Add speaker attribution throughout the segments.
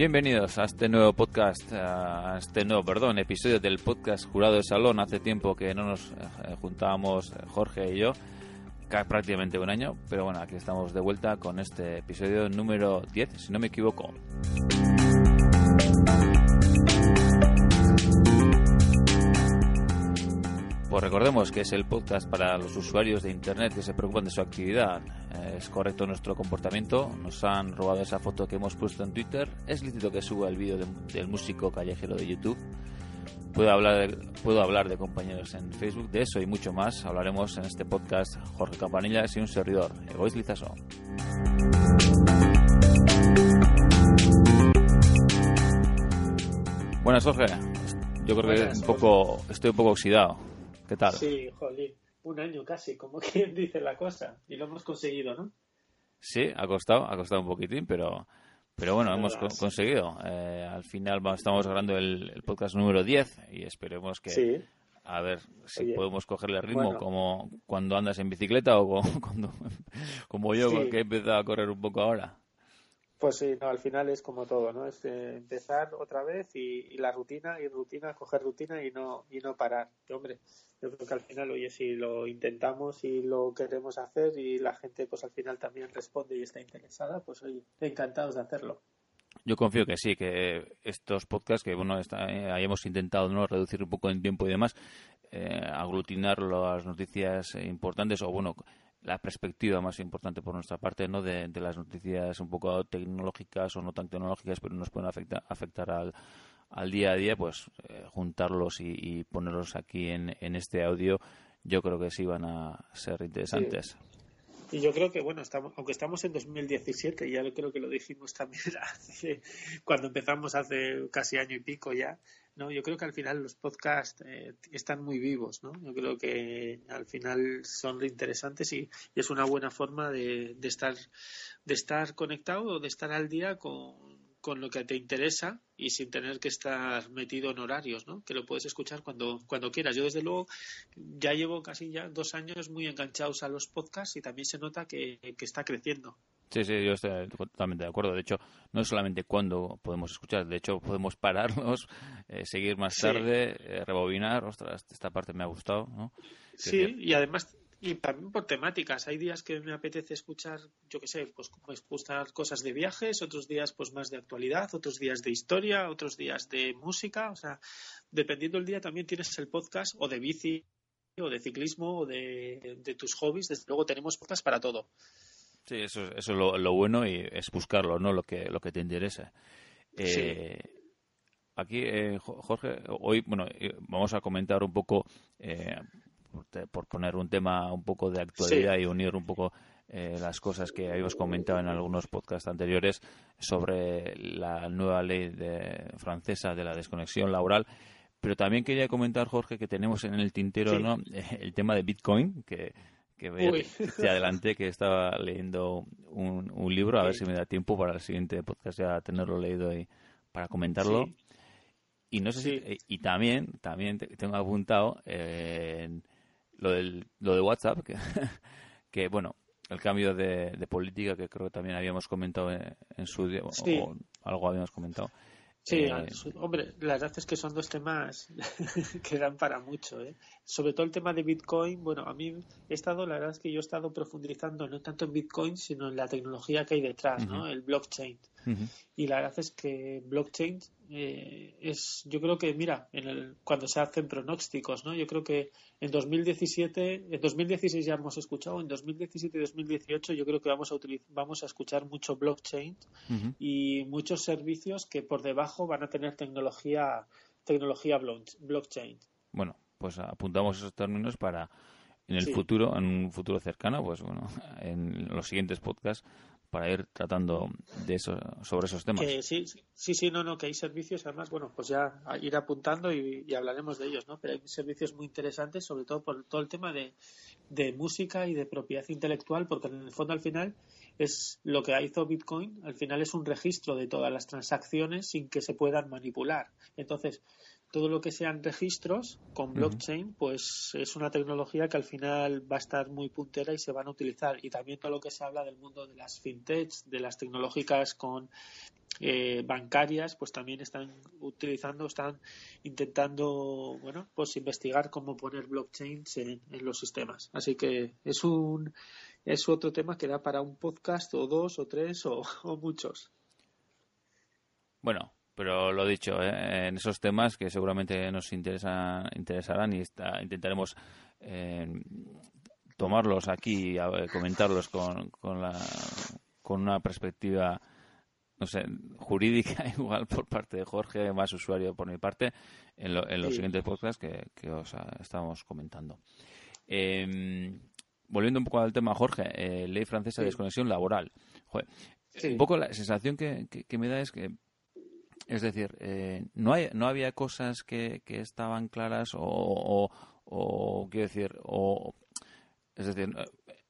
Speaker 1: Bienvenidos a este nuevo podcast, a este nuevo, perdón, episodio del podcast Jurado de Salón. Hace tiempo que no nos eh, juntábamos eh, Jorge y yo, prácticamente un año, pero bueno, aquí estamos de vuelta con este episodio número 10, si no me equivoco. Pues recordemos que es el podcast para los usuarios de Internet que se preocupan de su actividad. Eh, es correcto nuestro comportamiento. Nos han robado esa foto que hemos puesto en Twitter. Es lícito que suba el vídeo del músico callejero de YouTube. Puedo hablar, de, puedo hablar de compañeros en Facebook. De eso y mucho más hablaremos en este podcast. Jorge Campanilla y un servidor, Egois Lizaso. Buenas, Jorge. Yo creo que un poco, estoy un poco oxidado. ¿Qué tal?
Speaker 2: Sí, jolín, un año casi, como quien dice la cosa. Y lo hemos conseguido, ¿no?
Speaker 1: Sí, ha costado, ha costado un poquitín, pero, pero bueno, hemos conseguido. Eh, al final estamos grabando el, podcast número 10 y esperemos que... A ver si podemos cogerle el ritmo como cuando andas en bicicleta o cuando, como yo, que he empezado a correr un poco ahora.
Speaker 2: Pues sí, no, al final es como todo, ¿no? Es eh, empezar otra vez y, la rutina, y rutina, coger rutina y no, y no parar. hombre, yo creo que al final, oye, si lo intentamos y lo queremos hacer y la gente, pues al final también responde y está interesada, pues oye, encantados de hacerlo.
Speaker 1: Yo confío que sí, que estos podcasts que bueno está, eh, hayamos intentado no reducir un poco en tiempo y demás, eh, aglutinar las noticias importantes o bueno la perspectiva más importante por nuestra parte no de, las noticias un poco tecnológicas o no tan tecnológicas pero nos pueden afectar, afectar al, al día a día pues eh, juntarlos y, ponerlos aquí en, en este audio yo creo que sí van a ser interesantes
Speaker 2: Y yo creo que, bueno, estamos, aunque estamos en 2017, ya creo que lo dijimos también cuando empezamos hace casi año y pico ya, ¿no? Yo creo que al final los podcasts eh, están muy vivos, ¿no? Yo creo que al final son interesantes y, es una buena forma de, de, estar de estar conectado o de estar al día con, con lo que te interesa y sin tener que estar metido en horarios, ¿no? Que lo puedes escuchar cuando, cuando quieras. Yo, desde luego, ya llevo casi ya dos años muy enganchados a los podcasts y también se nota que, que está creciendo.
Speaker 1: Sí, sí, yo estoy totalmente de acuerdo. De hecho, no es solamente cuando podemos escuchar, de hecho, podemos pararnos, eh, seguir más tarde, eh, rebobinar. Ostras, esta parte me ha gustado, ¿no?
Speaker 2: Sí, y además y también por temáticas. Hay días que me apetece escuchar, yo qué sé, pues, pues escuchar cosas de viajes, otros días pues más de actualidad, otros días de historia, otros días de música. O sea, dependiendo del día también tienes el podcast o de bici o de ciclismo o de, tus hobbies. Desde luego tenemos podcast para todo.
Speaker 1: Sí, eso, eso es lo, bueno y es buscarlo, ¿no? Lo que, lo que te interesa. Eh, aquí, eh, Jorge, hoy, bueno, eh, vamos a comentar un poco por poner un tema un poco de actualidad y unir un poco eh, las cosas que habíamos comentado en algunos podcasts anteriores sobre la nueva ley de, francesa de la desconexión laboral. Pero también quería comentar, Jorge, que tenemos en el tintero ¿no? el tema de Bitcoin, que, que te adelanté que estaba leyendo un, un libro, a ver si me da tiempo para el siguiente podcast ya tenerlo leído y para comentarlo. Y no sé si, y también, también tengo apuntado eh, lo, del, lo de WhatsApp, que, que bueno, el cambio de, política que creo que también habíamos comentado en, su día, o, algo habíamos comentado.
Speaker 2: Sí, eh, hombre, la verdad es que son dos temas que dan para mucho. ¿eh? Sobre todo el tema de Bitcoin, bueno, a mí he estado, la verdad es que yo he estado profundizando no tanto en Bitcoin, sino en la tecnología que hay detrás, ¿no? El blockchain. Y la verdad es que blockchain eh, es, yo creo que, mira, en el, cuando se hacen pronósticos, ¿no? Yo creo que en 2017, en 2016 ya hemos escuchado, en 2017 y 2018 yo creo que vamos a utilizar, vamos a escuchar mucho blockchain y muchos servicios que por debajo van a tener tecnología, tecnología blockchain.
Speaker 1: Bueno, pues apuntamos esos términos para en el futuro, en un futuro cercano, pues bueno, en los siguientes podcasts para ir tratando de eso, sobre esos temas.
Speaker 2: sí, sí, sí, no, no, que hay servicios, además, bueno, pues ya ir apuntando y, hablaremos de ellos, ¿no? Pero hay servicios muy interesantes, sobre todo por todo el tema de, de música y de propiedad intelectual, porque en el fondo al final es lo que hizo Bitcoin, al final es un registro de todas las transacciones sin que se puedan manipular. Entonces, todo lo que sean registros con blockchain, pues es una tecnología que al final va a estar muy puntera y se van a utilizar. Y también todo lo que se habla del mundo de las fintechs, de las tecnológicas con eh, bancarias, pues también están utilizando, están intentando, bueno, pues investigar cómo poner blockchains en, los sistemas. Así que es un es otro tema que da para un podcast o dos o tres o muchos.
Speaker 1: Bueno, pero lo dicho, ¿eh? en esos temas que seguramente nos interesa, interesarán y intentaremos eh, tomarlos aquí y comentarlos con, con, la, con una perspectiva no sé, jurídica igual por parte de Jorge, más usuario por mi parte, en, los siguientes podcasts que, os estamos comentando. Em, volviendo un poco al tema, Jorge, eh, ley francesa de desconexión laboral. Un poco la sensación que, me da es que es decir, eh, no, hay, no había cosas que, que estaban claras o, o, quiero decir, o, es decir,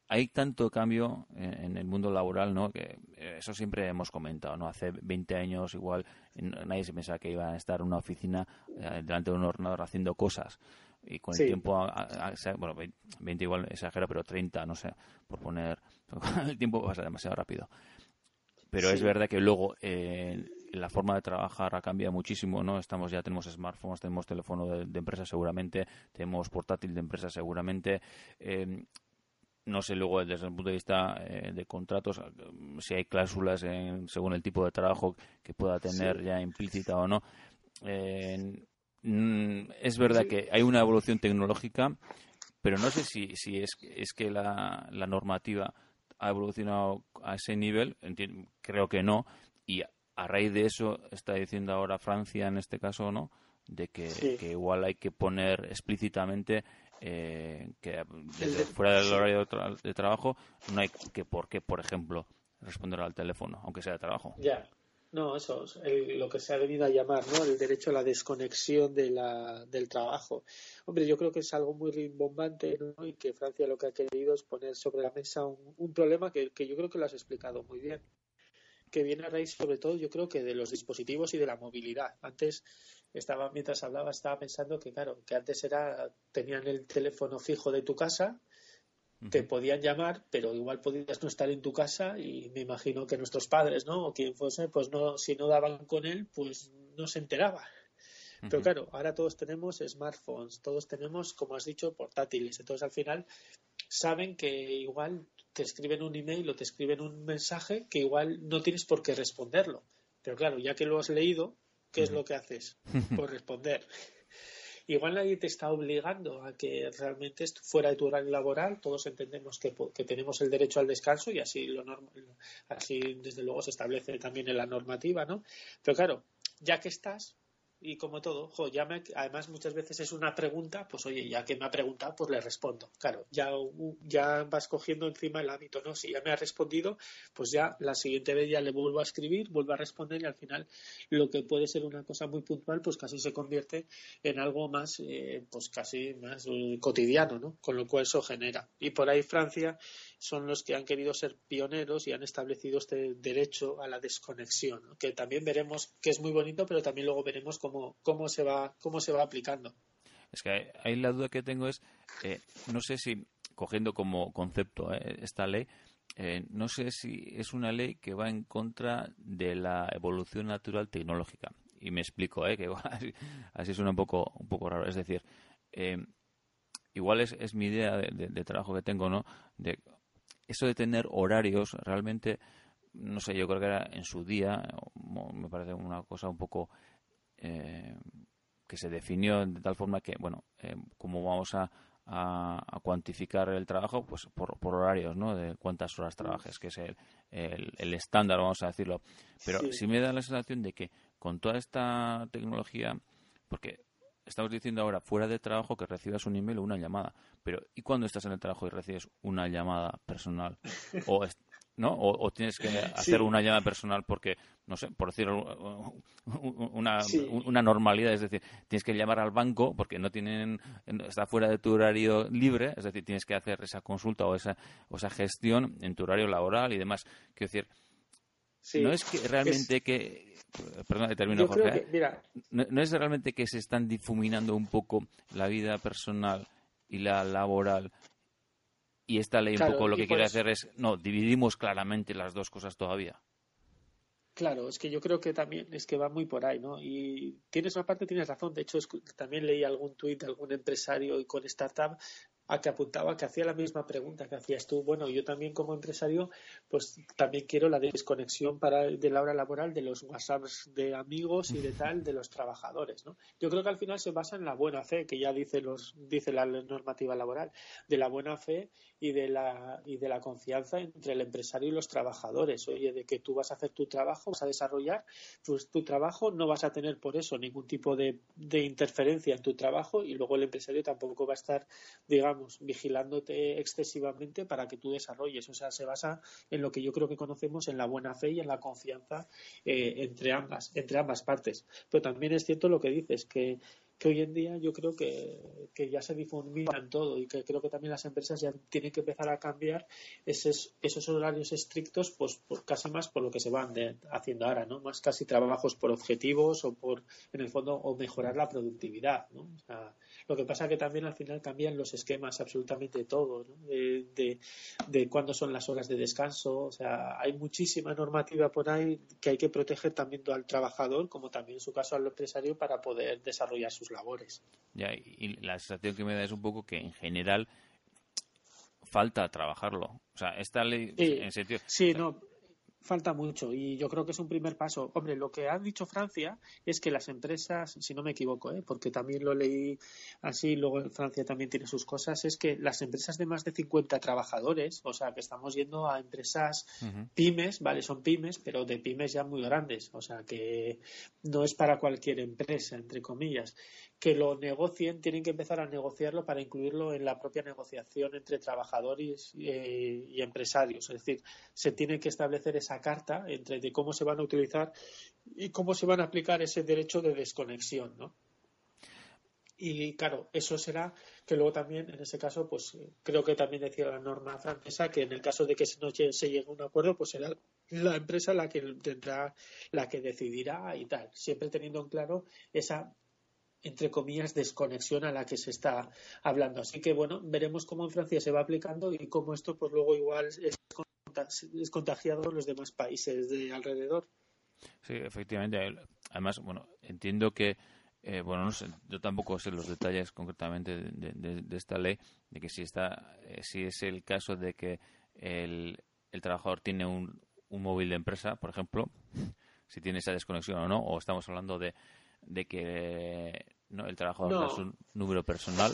Speaker 1: hay tanto cambio en, el mundo laboral, ¿no? Que eso siempre hemos comentado, ¿no? Hace 20 años igual nadie se pensaba que iba a estar en una oficina eh, delante de un ordenador haciendo cosas y con el tiempo, bueno, 20 igual exagero, pero 30, no sé, por poner, el tiempo pasa demasiado rápido. Pero es verdad que luego eh, la forma de trabajar ha cambiado muchísimo, ¿no? Estamos ya tenemos smartphones, tenemos teléfono de, empresa seguramente, tenemos portátil de empresa seguramente. Eh, no sé luego desde el punto de vista eh, de contratos si hay cláusulas según el tipo de trabajo que pueda tener ya implícita o no. Mm, es verdad que hay una evolución tecnológica, pero no sé si, si es, es que la, la normativa ha evolucionado a ese nivel, creo que no, y a raíz de eso está diciendo ahora Francia en este caso, ¿no? De que, igual hay que poner explícitamente eh, que desde fuera del horario de, trabajo no hay que por qué, por ejemplo, responder al teléfono, aunque sea de trabajo.
Speaker 2: Ya. No, eso es lo que se ha venido a llamar, ¿no? El derecho a la desconexión de la, del trabajo. Hombre, yo creo que es algo muy rimbombante, ¿no? Y que Francia lo que ha querido es poner sobre la mesa un, un problema que, que, yo creo que lo has explicado muy bien que viene a raíz sobre todo yo creo que de los dispositivos y de la movilidad. Antes estaba, mientras hablaba, estaba pensando que claro, que antes era, tenían el teléfono fijo de tu casa, te podían llamar, pero igual podías no estar en tu casa y me imagino que nuestros padres, ¿no? O quien fuese, pues no, si no daban con él, pues no se enteraba. Pero claro, ahora todos tenemos smartphones, todos tenemos, como has dicho, portátiles. Entonces al final saben que igual te escriben un email o te escriben un mensaje que igual no tienes por qué responderlo. Pero claro, ya que lo has leído, ¿qué es lo que haces? Pues responder. Igual nadie te está obligando a que realmente fuera de tu horario laboral. Todos entendemos que, que tenemos el derecho al descanso y así, lo así desde luego se establece también en la normativa, ¿no? Pero claro, ya que estás, y como todo, ya además muchas veces es una pregunta, pues oye, ya que me ha preguntado, pues le respondo. Claro, ya, ya vas cogiendo encima el hábito, ¿no? Si ya me ha respondido, pues ya la siguiente vez ya le vuelvo a escribir, vuelvo a responder y al final lo que puede ser una cosa muy puntual, pues casi se convierte en algo más, eh, pues casi más eh, cotidiano, ¿no? Con lo cual eso genera. Y por ahí Francia son los que han querido ser pioneros y han establecido este derecho a la desconexión, que también veremos que es muy bonito, pero también luego veremos cómo, cómo, se, va, cómo se va aplicando.
Speaker 1: Es que ahí la duda que tengo es, eh, no sé si, cogiendo como concepto eh, esta ley, eh, no sé si es una ley que va en contra de la evolución natural tecnológica. Y me explico, que así, suena un poco, un poco raro. Es decir, igual es, es mi idea de, de, trabajo que tengo, ¿no? De eso de tener horarios realmente, no sé, yo creo que era en su día, me parece una cosa un poco eh, que se definió de tal forma que, bueno, eh, como vamos a, cuantificar el trabajo, pues por, horarios, ¿no? De cuántas horas trabajes, que es el, el, estándar, vamos a decirlo. Pero sí. me da la sensación de que con toda esta tecnología, porque estamos diciendo ahora fuera de trabajo que recibas un email o una llamada, pero ¿y cuando estás en el trabajo y recibes una llamada personal? o ¿no? O, tienes que hacer una llamada personal porque, no sé, por decir una, una normalidad, es decir, tienes que llamar al banco porque no tienen, está fuera de tu horario libre, es decir, tienes que hacer esa consulta o esa, o esa gestión en tu horario laboral y demás. Quiero decir, no es que realmente que perdón, termino Jorge. ¿eh? no, es realmente que se están difuminando un poco la vida personal y la laboral y esta ley un poco lo que quiere hacer es, no, dividimos claramente las dos cosas todavía.
Speaker 2: Claro, es que yo creo que también es que va muy por ahí, ¿no? Y tienes una parte, tienes razón. De hecho, también leí algún tuit de algún empresario y con startup a que apuntaba que hacía la misma pregunta que hacías tú. Bueno, yo también como empresario, pues también quiero la desconexión para, de la hora laboral de los WhatsApps de amigos y de tal de los trabajadores, ¿no? Yo creo que al final se basa en la buena fe, que ya dice los dice la normativa laboral, de la buena fe y de la y de la confianza entre el empresario y los trabajadores. Oye, de que tú vas a hacer tu trabajo, vas a desarrollar pues, tu trabajo, no vas a tener por eso ningún tipo de, de interferencia en tu trabajo y luego el empresario tampoco va a estar, digamos, vigilándote excesivamente para que tú desarrolles. O sea, se basa en lo que yo creo que conocemos en la buena fe y en la confianza eh, entre ambas, entre ambas partes. Pero también es cierto lo que dices, que que hoy en día yo creo que, ya se difumina en todo y que creo que también las empresas ya tienen que empezar a cambiar esos, esos horarios estrictos pues por, casi más por lo que se van haciendo ahora, ¿no? Más casi trabajos por objetivos o por, en el fondo, o mejorar la productividad, ¿no? lo que pasa que también al final cambian los esquemas absolutamente todo, ¿no? de, de, de cuándo son las horas de descanso, o sea, hay muchísima normativa por ahí que hay que proteger también al trabajador como también en su caso al empresario para poder desarrollar sus labores.
Speaker 1: Ya, y la sensación que me da es un poco que en general falta trabajarlo. O sea, esta ley, en sentido.
Speaker 2: Sí, no, falta mucho y yo creo que es un primer paso. Hombre, lo que ha dicho Francia es que las empresas, si no me equivoco, ¿eh? porque también lo leí así, luego en Francia también tiene sus cosas, es que las empresas de más de 50 trabajadores, o sea, que estamos yendo a empresas pymes, ¿vale? Son pymes, pero de pymes ya muy grandes, o sea, que no es para cualquier empresa, entre comillas que lo negocien, tienen que empezar a negociarlo para incluirlo en la propia negociación entre trabajadores eh, y empresarios. Es decir, se tiene que establecer esa carta entre de cómo se van a utilizar y cómo se van a aplicar ese derecho de desconexión, ¿no? Y claro, eso será que luego también, en ese caso, pues creo que también decía la norma francesa que en el caso de que no se llegue a un acuerdo, pues será la empresa la que tendrá, la que decidirá y tal, siempre teniendo en claro esa entre comillas, desconexión a la que se está hablando. Así que, bueno, veremos cómo en Francia se va aplicando y cómo esto, pues luego igual es contagiado en los demás países de alrededor.
Speaker 1: Sí, efectivamente. Además, bueno, entiendo que, eh, bueno, no sé, yo tampoco sé los detalles concretamente de, esta ley, de que si, está, eh, si es el caso de que el, el trabajador tiene un, un móvil de empresa, por ejemplo, si tiene esa desconexión o no, o estamos hablando de de que no el trabajador no. es un número personal.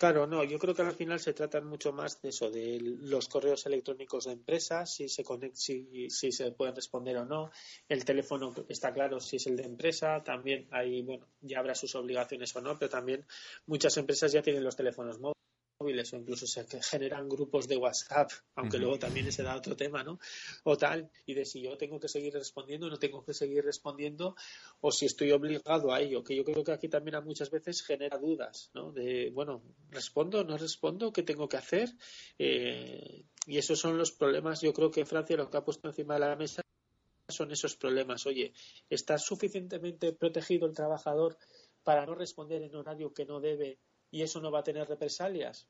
Speaker 2: Claro, no, yo creo que al final se trata mucho más de eso, de los correos electrónicos de empresas, si se si, si se pueden responder o no. El teléfono está claro si es el de empresa, también hay, bueno, ya habrá sus obligaciones o no, pero también muchas empresas ya tienen los teléfonos móviles móviles o incluso se generan grupos de WhatsApp, aunque luego también se da otro tema, ¿no? O tal, y de si yo tengo que seguir respondiendo o no tengo que seguir respondiendo, o si estoy obligado a ello, que yo creo que aquí también a muchas veces genera dudas, ¿no? De, bueno, ¿respondo, no respondo? ¿Qué tengo que hacer? Eh, y esos son los problemas, yo creo que Francia lo que ha puesto encima de la mesa son esos problemas. Oye, ¿está suficientemente protegido el trabajador para no responder en horario que no debe y eso no va a tener represalias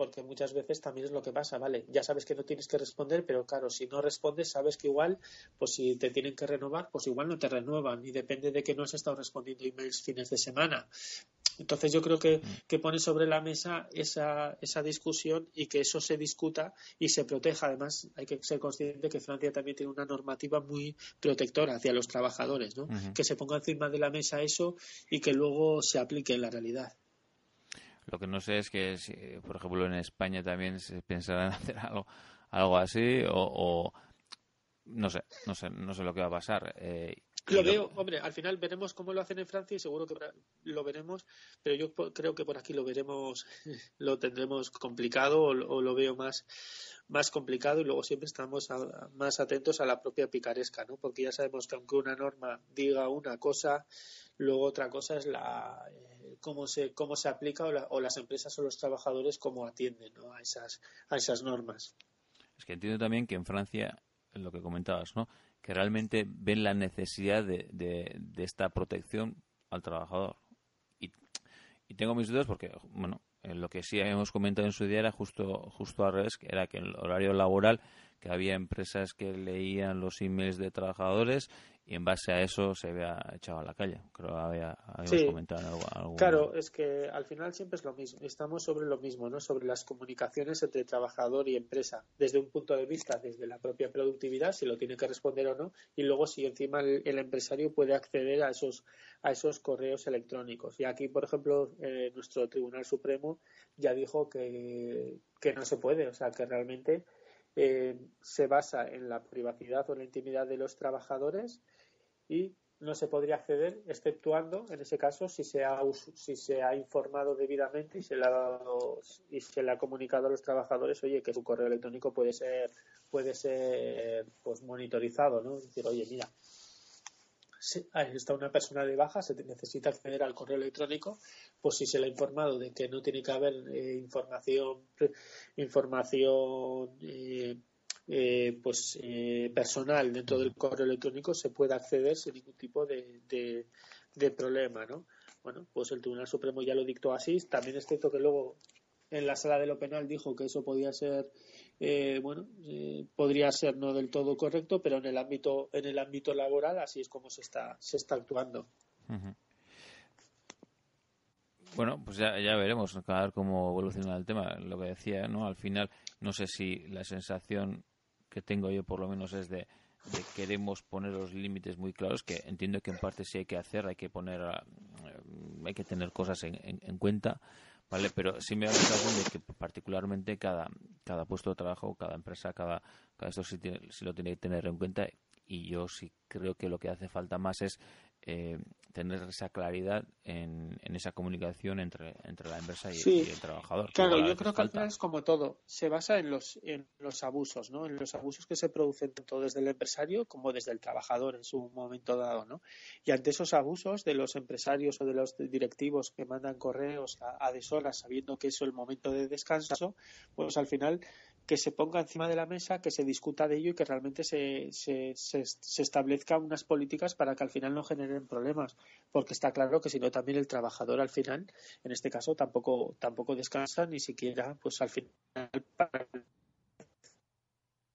Speaker 2: porque muchas veces también es lo que pasa, ¿vale? Ya sabes que no tienes que responder, pero claro, si no respondes, sabes que igual, pues si te tienen que renovar, pues igual no te renuevan y depende de que no has estado respondiendo emails fines de semana. Entonces yo creo que, que pone sobre la mesa esa, esa discusión y que eso se discuta y se proteja. Además, hay que ser consciente que Francia también tiene una normativa muy protectora hacia los trabajadores, ¿no? Que se ponga encima de la mesa eso y que luego se aplique en la realidad.
Speaker 1: Lo que no sé es que, si, por ejemplo, en España también se pensará en hacer algo, algo así o, no sé, no sé, no sé lo que va a pasar. Eh,
Speaker 2: Lo veo, hombre, al final veremos cómo lo hacen en Francia y seguro que lo veremos, pero yo creo que por aquí lo veremos, lo tendremos complicado o, lo veo más, más complicado y luego siempre estamos más atentos a la propia picaresca, ¿no? Porque ya sabemos que aunque una norma diga una cosa, luego otra cosa es la eh, cómo se cómo se aplica o, las empresas o los trabajadores cómo atienden a esas a esas normas.
Speaker 1: Es que entiendo también que en Francia, lo que comentabas, ¿no? Que realmente ven la necesidad de, de, esta protección al trabajador. Y, y, tengo mis dudas porque, bueno, lo que sí hemos comentado en su día era justo, justo al revés, que era que el horario laboral, que había empresas que leían los emails de trabajadores y en base a eso se había echado a la calle. Creo que había, habíamos comentado algo,
Speaker 2: Claro, es que al final siempre es lo mismo. Estamos sobre lo mismo, ¿no? Sobre las comunicaciones entre trabajador y empresa, desde un punto de vista, desde la propia productividad, si lo tiene que responder o no, y luego si encima el, empresario puede acceder a esos a esos correos electrónicos. Y aquí, por ejemplo, eh, nuestro Tribunal Supremo ya dijo que, que no se puede, o sea, que realmente eh, se basa en la privacidad o la intimidad de los trabajadores y no se podría acceder exceptuando en ese caso si se ha si se ha informado debidamente y se le ha dado, y se le ha comunicado a los trabajadores oye que su correo electrónico puede ser puede ser pues monitorizado no decir oye mira está una persona de baja se necesita acceder al correo electrónico pues si se le ha informado de que no tiene que haber eh, información información eh, eh, pues eh, personal dentro del correo electrónico se puede acceder sin ningún tipo de, de, problema, ¿no? Bueno, pues el Tribunal Supremo ya lo dictó así. También es cierto que luego en la sala de lo penal dijo que eso podía ser eh, bueno podría ser no del todo correcto pero en el ámbito en el ámbito laboral así es como se está se está actuando.
Speaker 1: Bueno pues ya, ya veremos a ver cómo evoluciona el tema lo que decía no al final no sé si la sensación que tengo yo por lo menos es de, queremos poner los límites muy claros, que entiendo que en parte sí hay que hacer, hay que poner, eh, hay que tener cosas en, cuenta, ¿vale? Pero sí me da la sensación de que particularmente cada, cada puesto de trabajo, cada empresa, cada, cada esto sí, sí lo tiene que tener en cuenta y yo sí creo que lo que hace falta más es eh, tener esa claridad en, esa comunicación entre, entre la empresa y, el trabajador.
Speaker 2: Claro, yo creo que al final es como todo, se basa en los, en los abusos, ¿no? En los abusos que se producen tanto desde el empresario como desde el trabajador en su momento dado, ¿no? Y ante esos abusos de los empresarios o de los directivos que mandan correos a, a deshoras sabiendo que es el momento de descanso, pues al final que se ponga encima de la mesa, que se discuta de ello y que realmente se, se, se, se establezcan unas políticas para que al final no generen problemas, porque está claro que si no también el trabajador al final, en este caso, tampoco tampoco descansa ni siquiera, pues al final para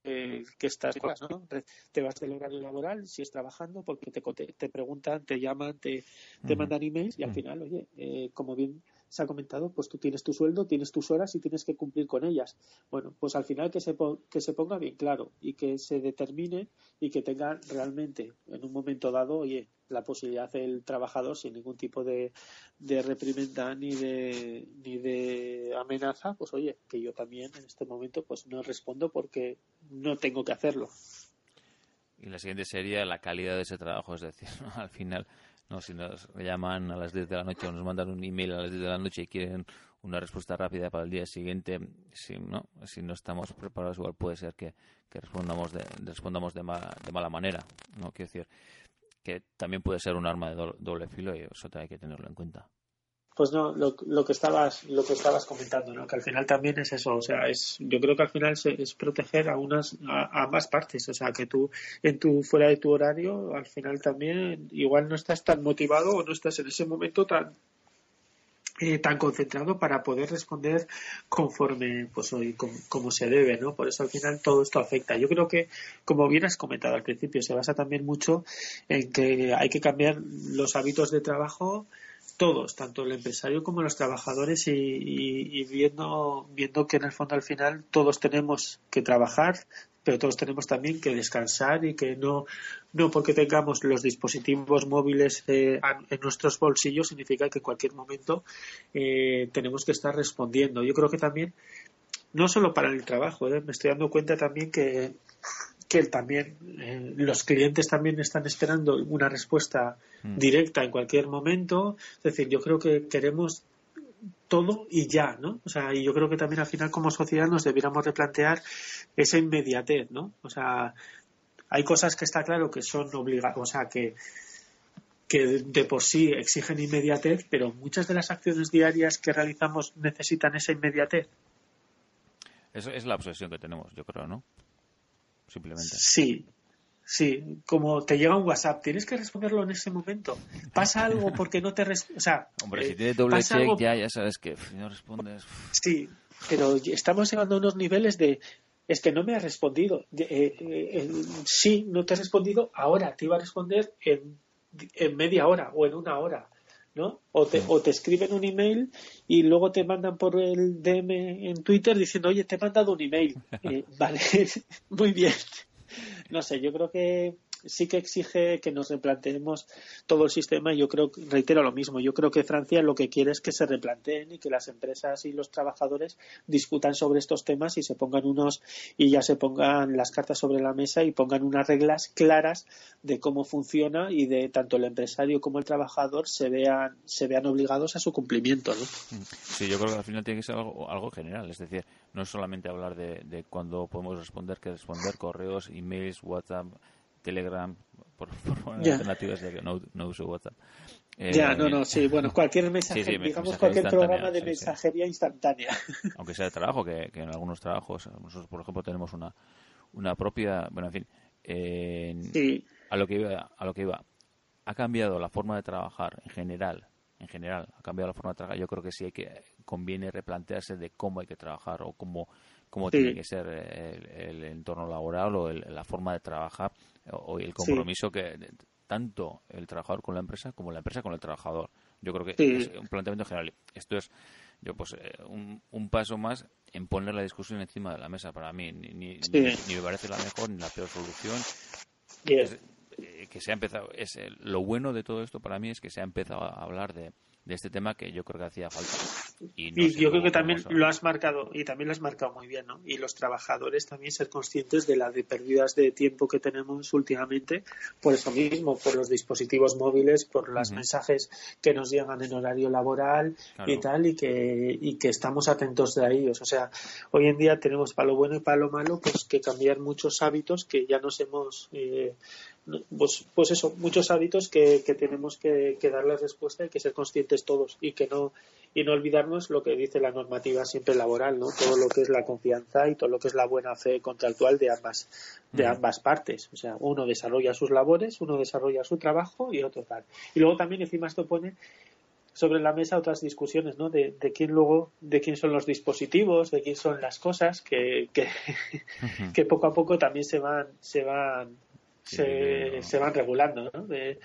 Speaker 2: que estás ¿no? te vas del horario laboral si es trabajando porque te, te, preguntan te llaman te, te mandan emails y al final oye eh, como bien se ha comentado, pues tú tienes tu sueldo, tienes tus horas y tienes que cumplir con ellas. Bueno, pues al final que se, que se ponga bien claro y que se determine y que tenga realmente en un momento dado, oye, la posibilidad del trabajador sin ningún tipo de, de reprimenda ni de, ni de amenaza, pues oye, que yo también en este momento pues no respondo porque no tengo que hacerlo.
Speaker 1: Y la siguiente sería la calidad de ese trabajo, es decir, al final no, si nos llaman a las 10 de la noche o nos mandan un email a las 10 de la noche y quieren una respuesta rápida para el día siguiente, si no, si no estamos preparados, igual puede ser que, respondamos de, respondamos de, de mala manera. No quiero decir que también puede ser un arma de doble filo y eso hay que tenerlo en cuenta
Speaker 2: pues no lo, lo, que estabas lo que estabas comentando no que al final también es eso o sea es yo creo que al final es proteger a unas a, ambas partes o sea que tú en tu fuera de tu horario al final también igual no estás tan motivado o no estás en ese momento tan eh, tan concentrado para poder responder conforme pues hoy como, se debe no por eso al final todo esto afecta. Yo creo que como bien has comentado al principio se basa también mucho en que hay que cambiar los hábitos de trabajo todos, tanto el empresario como los trabajadores y, viendo, viendo que en el fondo al final todos tenemos que trabajar, pero todos tenemos también que descansar y que no, no porque tengamos los dispositivos móviles eh, en nuestros bolsillos significa que en cualquier momento eh, tenemos que estar respondiendo. Yo creo que también, no solo para el trabajo, eh, me estoy dando cuenta también que que también eh, los clientes también están esperando una respuesta mm. directa en cualquier momento. Es decir, yo creo que queremos todo y ya, ¿no? O sea, y yo creo que también al final como sociedad nos debiéramos replantear esa inmediatez, ¿no? O sea, hay cosas que está claro que son obligadas, o sea, que, que de por sí exigen inmediatez, pero muchas de las acciones diarias que realizamos necesitan esa inmediatez.
Speaker 1: Eso es la obsesión que tenemos, yo creo, ¿no? Simplemente.
Speaker 2: Sí, Sí, como te llega un WhatsApp, tienes que responderlo en ese momento. Pasa algo porque no te responde. O sea,
Speaker 1: Hombre, si eh, tiene doble check, ya, ya sabes que si no respondes.
Speaker 2: Sí, pero estamos llegando a unos niveles de. Es que no me ha respondido. Eh, eh, sí, no te ha respondido ahora. Te iba a responder en, en media hora o en una hora. ¿No? O te, o te escriben un email y luego te mandan por el DM en Twitter diciendo, oye, te he mandado un email. vale, muy bien no sé, yo creo que sí que exige que nos replanteemos todo el sistema y yo creo, reitero lo mismo, yo creo que Francia lo que quiere es que se replanteen y que las empresas y los trabajadores discutan sobre estos temas y se pongan unos y ya se pongan las cartas sobre la mesa y pongan unas reglas claras de cómo funciona y de tanto el empresario como el trabajador se vean se vean obligados a su cumplimiento, ¿no?
Speaker 1: Sí, yo creo que al final tiene que ser algo, algo general, es decir, no es solamente hablar de, de cuando podemos responder, que responder correos, emails, WhatsApp, Telegram, por, por alternativas, ya que no, no uso WhatsApp.
Speaker 2: ya, no, no, sí, bueno, cualquier mensaje, digamos cualquier programa de mensajería instantánea.
Speaker 1: Aunque sea de trabajo, que, en algunos trabajos, nosotros, por ejemplo, tenemos una, una propia, bueno, en fin, a lo que iba, a lo que iba, ha cambiado la forma de trabajar en general, en general, ha cambiado la forma de trabajar. Yo creo que sí hay que conviene replantearse de cómo hay que trabajar o cómo cómo tiene que ser el, entorno laboral o la forma de trabajar o, el compromiso que tanto el trabajador con la empresa como la empresa con el trabajador. Yo creo que es un planteamiento general. Esto es yo pues eh, un, paso más en poner la discusión encima de la mesa para mí. Ni, ni, me parece la mejor ni la peor solución. Eh, que se ha empezado. Es, lo bueno de todo esto para mí es que se ha empezado a hablar de, de este tema que yo creo que hacía falta.
Speaker 2: Y, yo creo que también lo has marcado, y también lo has marcado muy bien, ¿no? Y los trabajadores también ser conscientes de las pérdidas de tiempo que tenemos últimamente, por eso mismo, por los dispositivos móviles, por los mensajes que nos llegan en horario laboral y tal, y que, y que estamos atentos de ellos. O sea, hoy en día tenemos para lo bueno y para lo malo, pues que cambiar muchos hábitos que ya nos hemos eh, pues, pues eso, muchos hábitos que, tenemos que, que, darles respuesta y que ser conscientes todos y que no y no olvidarnos lo que dice la normativa siempre laboral, ¿no? Todo lo que es la confianza y todo lo que es la buena fe contractual de ambas de ambas partes. O sea, uno desarrolla sus labores, uno desarrolla su trabajo y otro tal. Y luego también encima esto pone sobre la mesa otras discusiones, ¿no? De, de quién luego, de quién son los dispositivos, de quién son las cosas que, que, que poco a poco también se van, se van se, se van regulando, ¿no? De,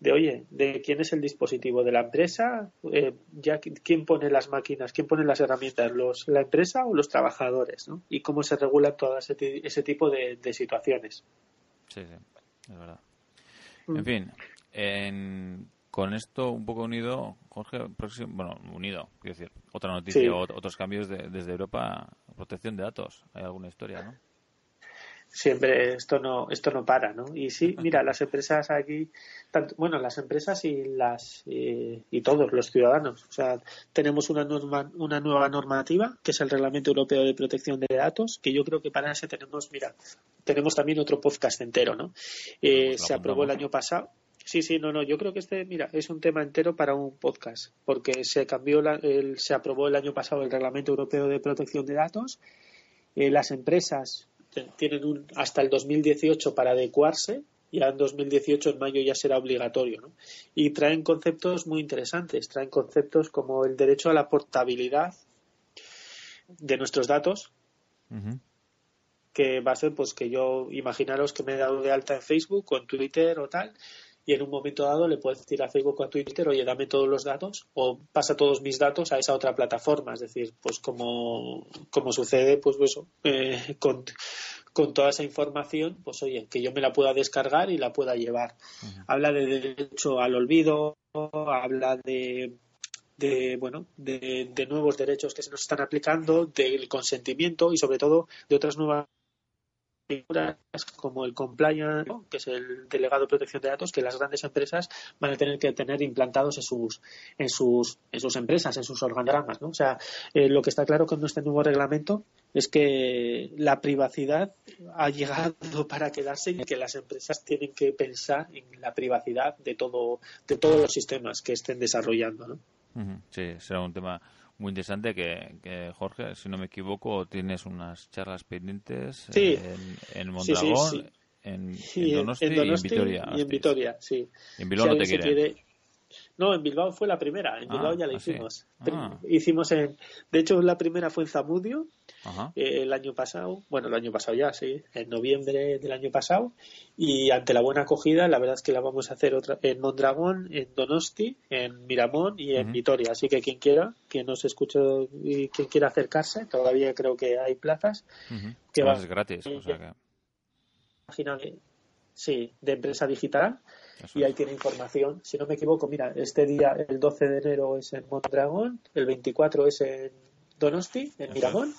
Speaker 2: de, oye, de quién es el dispositivo de la empresa, eh, ya quién pone las máquinas, quién pone las herramientas, los, la empresa o los trabajadores, ¿no? Y cómo se regulan todas ese, ese tipo de, de, situaciones.
Speaker 1: Sí, sí, es verdad. Mm. En fin, en, con esto un poco unido, Jorge, próximo, bueno, unido, quiero decir, otra noticia, otros cambios de, desde Europa, protección de datos. Hay alguna historia, ¿no?
Speaker 2: Siempre esto no esto no para no y sí mira las empresas aquí tanto, bueno las empresas y las y todos los ciudadanos o sea tenemos una norma, una nueva normativa que es el reglamento europeo de protección de datos que yo creo que para ese tenemos mira tenemos también otro podcast entero no eh, se aprobó el año pasado Sí, sí, no, no. Yo creo que este, mira, es un tema entero para un podcast, porque se cambió, el, se aprobó el año pasado el Reglamento Europeo de Protección de Datos. Eh, las empresas tienen un, hasta el 2018 para adecuarse ya en 2018 en mayo ya será obligatorio ¿no? y traen conceptos muy interesantes traen conceptos como el derecho a la portabilidad de nuestros datos que va a ser pues que yo imaginaros que me he dado de alta en Facebook o en Twitter o tal y en un momento dado le puedes decir a Facebook o a Twitter, oye, dame todos los datos o pasa todos mis datos a esa otra plataforma. Es decir, pues como, como sucede, pues eso, eh, con, con toda esa información, pues oye, que yo me la pueda descargar y la pueda llevar. Habla de derecho al olvido, habla de de bueno de, de, nuevos derechos que se nos están aplicando del consentimiento y sobre todo de otras nuevas figuras como el compliance, que es el delegado de protección de datos, que las grandes empresas van a tener que tener implantados en sus en sus en sus empresas, en sus organigramas, ¿no? O sea, eh, lo que está claro con este nuevo reglamento es que la privacidad ha llegado para quedarse y que las empresas tienen que pensar en la privacidad de todo de todos los sistemas que estén desarrollando, ¿no?
Speaker 1: Sí, será un tema muy interesante que, Jorge, si no me equivoco, tienes unas charlas pendientes en, en Mondragón, En, Donosti, y en Vitoria.
Speaker 2: Y en Vitoria, sí.
Speaker 1: En Bilbao no te quiere.
Speaker 2: No, en Bilbao fue la primera. En Bilbao ah, ya la ah, hicimos. Ah. Hicimos en. De hecho, la primera fue en Zamudio eh, el año pasado. Bueno, el año pasado ya, sí. En noviembre del año pasado. Y ante la buena acogida, la verdad es que la vamos a hacer otra en Mondragón, en Donosti, en Miramón y en Vitoria. Así que quien quiera, quien nos escuche y quien quiera acercarse, todavía creo que hay plazas.
Speaker 1: Que va, es gratis. O sea que...
Speaker 2: Sí, de empresa digital y ahí tiene información. Si no me equivoco, mira, este día, el 12 de enero es en Mondragón, el 24 es en Donosti, en Miramón,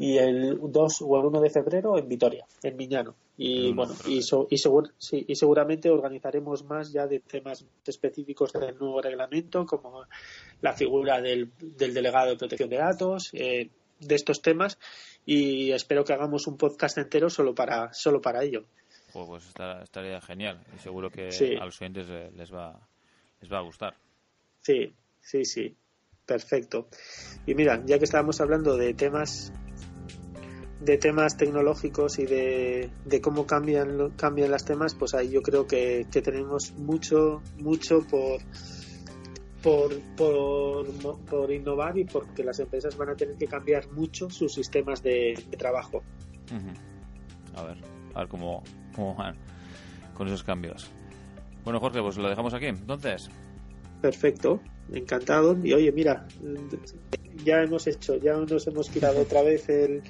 Speaker 2: y el 2 o el 1 de febrero en Vitoria, en Miñano. Y bueno, y, y, seguramente organizaremos más ya de temas específicos del nuevo reglamento, como la figura del, delegado de protección de datos, eh, de estos temas, y espero que hagamos un podcast entero solo para, solo para ello
Speaker 1: pues estaría genial y seguro que a los oyentes les va, les va a gustar.
Speaker 2: Sí, sí, sí, perfecto. Y mira, ya que estábamos hablando de temas de temas tecnológicos y de, cómo cambian cambian las temas, pues ahí yo creo que, tenemos mucho mucho por por, por, innovar y porque las empresas van a tener que cambiar mucho sus sistemas de, trabajo.
Speaker 1: A ver, a ver cómo, con esos cambios. Bueno, Jorge, pues lo dejamos aquí, entonces.
Speaker 2: Perfecto, encantado. Y oye, mira, ya hemos hecho, ya nos hemos quitado otra vez el.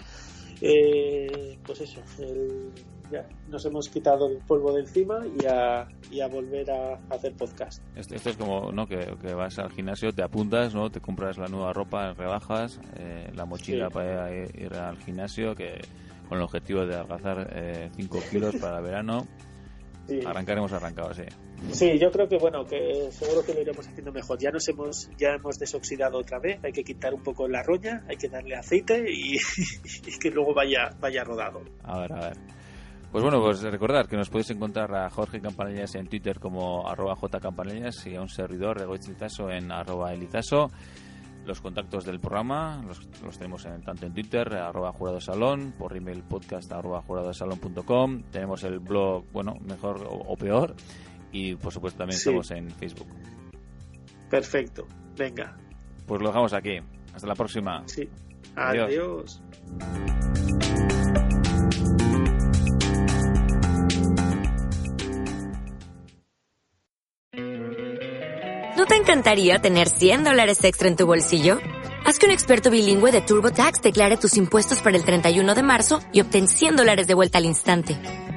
Speaker 2: Eh, pues eso, ya nos hemos quitado el polvo de encima y a, y a volver a hacer podcast.
Speaker 1: Esto, es como ¿no? Que, vas al gimnasio, te apuntas, ¿no? te compras la nueva ropa, rebajas, eh, la mochila para ir al gimnasio, que con el objetivo de adelgazar 5 eh, kilos para el verano. Arrancaremos arrancado, sí.
Speaker 2: Sí, yo creo que bueno, que seguro que lo iremos haciendo mejor. Ya nos hemos, ya hemos desoxidado otra vez, hay que quitar un poco la roña, hay que darle aceite y, que luego vaya, vaya rodado.
Speaker 1: A ver, a ver. Pues bueno, pues recordar que nos podéis encontrar a Jorge Campanillas en Twitter como arroba jcampanillas y a un servidor de Lizaso en arroba elizaso. Los contactos del programa los, los tenemos en, tanto en Twitter, arroba jurado salón, por email podcast arroba juradosalón.com. Tenemos el blog, bueno, mejor o, peor. Y por supuesto también estamos en Facebook.
Speaker 2: Perfecto. Venga.
Speaker 1: Pues lo dejamos aquí. Hasta la próxima.
Speaker 2: Sí. Adiós.
Speaker 3: ¿No te encantaría tener 100 dólares extra en tu bolsillo? Haz que un experto bilingüe de TurboTax declare tus impuestos para el 31 de marzo y obtén 100 dólares de vuelta al instante.